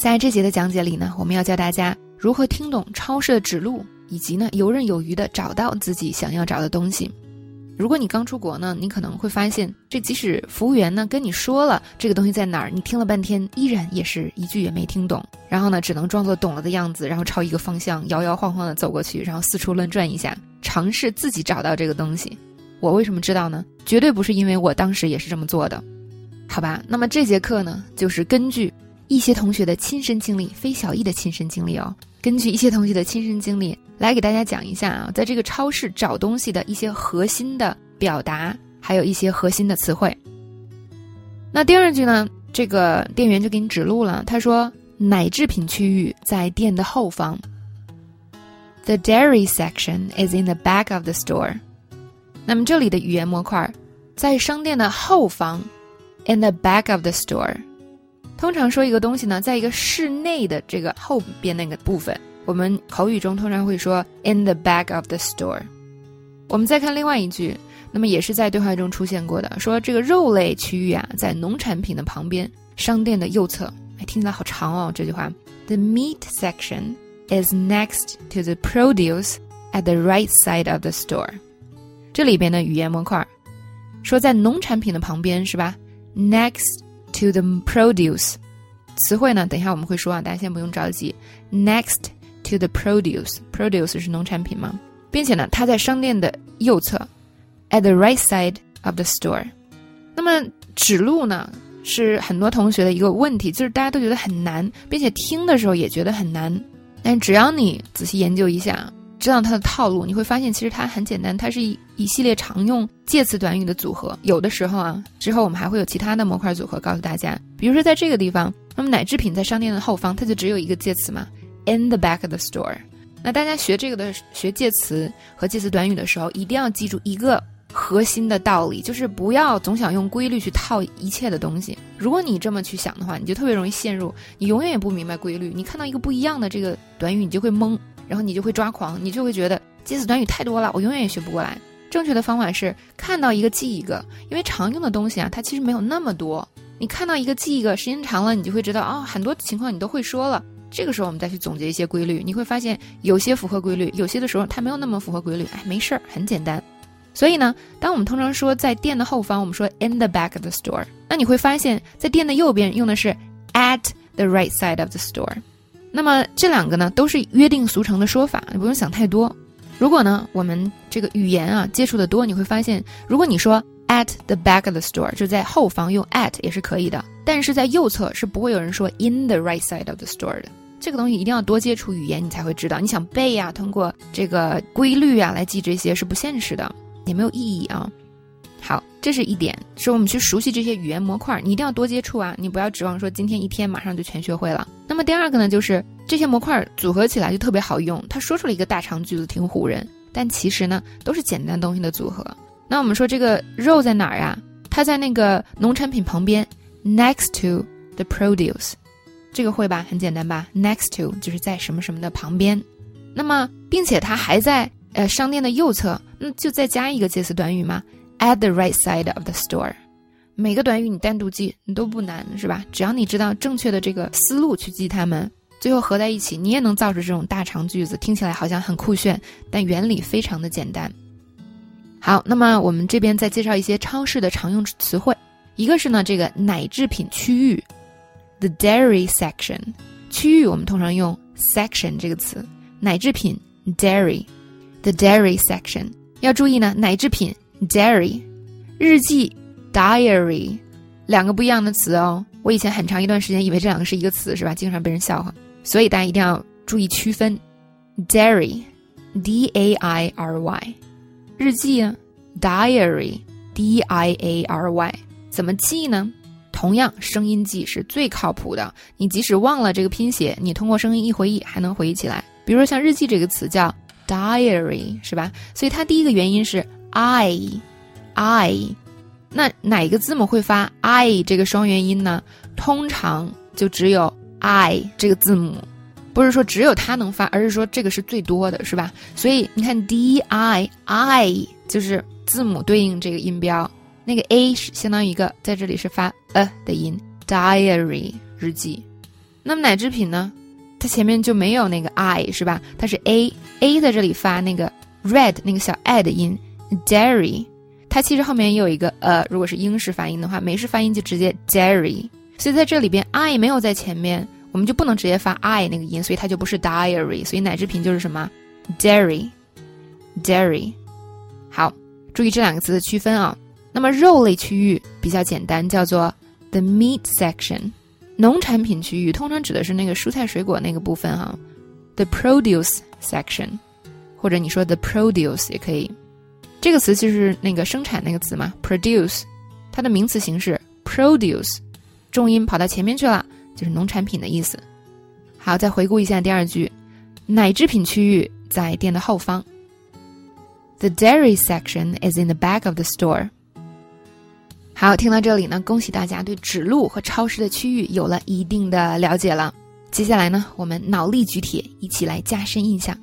在这节的讲解里呢，我们要教大家如何听懂超市的指路，以及呢游刃有余的找到自己想要找的东西。如果你刚出国呢，你可能会发现，这即使服务员呢跟你说了这个东西在哪儿，你听了半天依然也是一句也没听懂。然后呢，只能装作懂了的样子，然后朝一个方向摇摇晃晃的走过去，然后四处乱转一下，尝试自己找到这个东西。我为什么知道呢？绝对不是因为我当时也是这么做的，好吧？那么这节课呢，就是根据一些同学的亲身经历，非小易的亲身经历哦，根据一些同学的亲身经历。来给大家讲一下啊，在这个超市找东西的一些核心的表达，还有一些核心的词汇。那第二句呢，这个店员就给你指路了，他说奶制品区域在店的后方。The dairy section is in the back of the store。那么这里的语言模块，在商店的后方，in the back of the store。通常说一个东西呢，在一个室内的这个后边那个部分。我们口语中通常会说 in the back of the store。我们再看另外一句，那么也是在对话中出现过的，说这个肉类区域啊，在农产品的旁边，商店的右侧。哎，听起来好长哦，这句话。The meat section is next to the produce at the right side of the store。这里边的语言模块，说在农产品的旁边是吧？Next to the produce。词汇呢，等一下我们会说啊，大家先不用着急。Next。to the produce，produce 是农产品吗？并且呢，它在商店的右侧，at the right side of the store。那么指路呢，是很多同学的一个问题，就是大家都觉得很难，并且听的时候也觉得很难。但只要你仔细研究一下，知道它的套路，你会发现其实它很简单，它是一一系列常用介词短语的组合。有的时候啊，之后我们还会有其他的模块组合告诉大家。比如说在这个地方，那么奶制品在商店的后方，它就只有一个介词嘛。In the back of the store，那大家学这个的学介词和介词短语的时候，一定要记住一个核心的道理，就是不要总想用规律去套一切的东西。如果你这么去想的话，你就特别容易陷入，你永远也不明白规律。你看到一个不一样的这个短语，你就会懵，然后你就会抓狂，你就会觉得介词短语太多了，我永远也学不过来。正确的方法是看到一个记一个，因为常用的东西啊，它其实没有那么多。你看到一个记一个，时间长了，你就会知道啊，很多情况你都会说了。这个时候我们再去总结一些规律，你会发现有些符合规律，有些的时候它没有那么符合规律。哎，没事儿，很简单。所以呢，当我们通常说在店的后方，我们说 in the back of the store，那你会发现在店的右边用的是 at the right side of the store。那么这两个呢都是约定俗成的说法，你不用想太多。如果呢我们这个语言啊接触的多，你会发现，如果你说 at the back of the store，就在后方用 at 也是可以的，但是在右侧是不会有人说 in the right side of the store 的。这个东西一定要多接触语言，你才会知道。你想背呀，通过这个规律啊来记这些是不现实的，也没有意义啊。好，这是一点，是我们去熟悉这些语言模块，你一定要多接触啊。你不要指望说今天一天马上就全学会了。那么第二个呢，就是这些模块组合起来就特别好用。他说出了一个大长句子，挺唬人，但其实呢都是简单东西的组合。那我们说这个肉在哪儿呀？它在那个农产品旁边，next to the produce。这个会吧，很简单吧？Next to 就是在什么什么的旁边，那么并且它还在呃商店的右侧，那就再加一个介词短语嘛，at the right side of the store。每个短语你单独记你都不难是吧？只要你知道正确的这个思路去记它们，最后合在一起，你也能造出这种大长句子，听起来好像很酷炫，但原理非常的简单。好，那么我们这边再介绍一些超市的常用词汇，一个是呢这个奶制品区域。The dairy section 区域，我们通常用 section 这个词。奶制品 dairy，the dairy section 要注意呢，奶制品 dairy，日记 diary 两个不一样的词哦。我以前很长一段时间以为这两个是一个词，是吧？经常被人笑话，所以大家一定要注意区分。dairy，d a i r y，日记啊，diary，d i a r y，怎么记呢？同样，声音记是最靠谱的。你即使忘了这个拼写，你通过声音一回忆，还能回忆起来。比如说像日记这个词叫 diary，是吧？所以它第一个元音是 i，i。那哪个字母会发 i 这个双元音呢？通常就只有 i 这个字母，不是说只有它能发，而是说这个是最多的，是吧？所以你看 d i i 就是字母对应这个音标。那个 a 是相当于一个，在这里是发呃的音，diary 日记。那么奶制品呢，它前面就没有那个 i 是吧？它是 a a 在这里发那个 red 那个小 i 的音，dairy。它其实后面也有一个呃，如果是英式发音的话，美式发音就直接 dairy。所以在这里边 i 没有在前面，我们就不能直接发 i 那个音，所以它就不是 diary。所以奶制品就是什么 dairy，dairy。好，注意这两个词的区分啊。那么肉类区域比较简单，叫做 the meat section。农产品区域通常指的是那个蔬菜水果那个部分哈，the produce section，或者你说 the produce 也可以。这个词就是那个生产那个词嘛，produce，它的名词形式 produce，重音跑到前面去了，就是农产品的意思。好，再回顾一下第二句，奶制品区域在店的后方。The dairy section is in the back of the store. 好，听到这里呢，恭喜大家对指路和超市的区域有了一定的了解了。接下来呢，我们脑力举铁，一起来加深印象。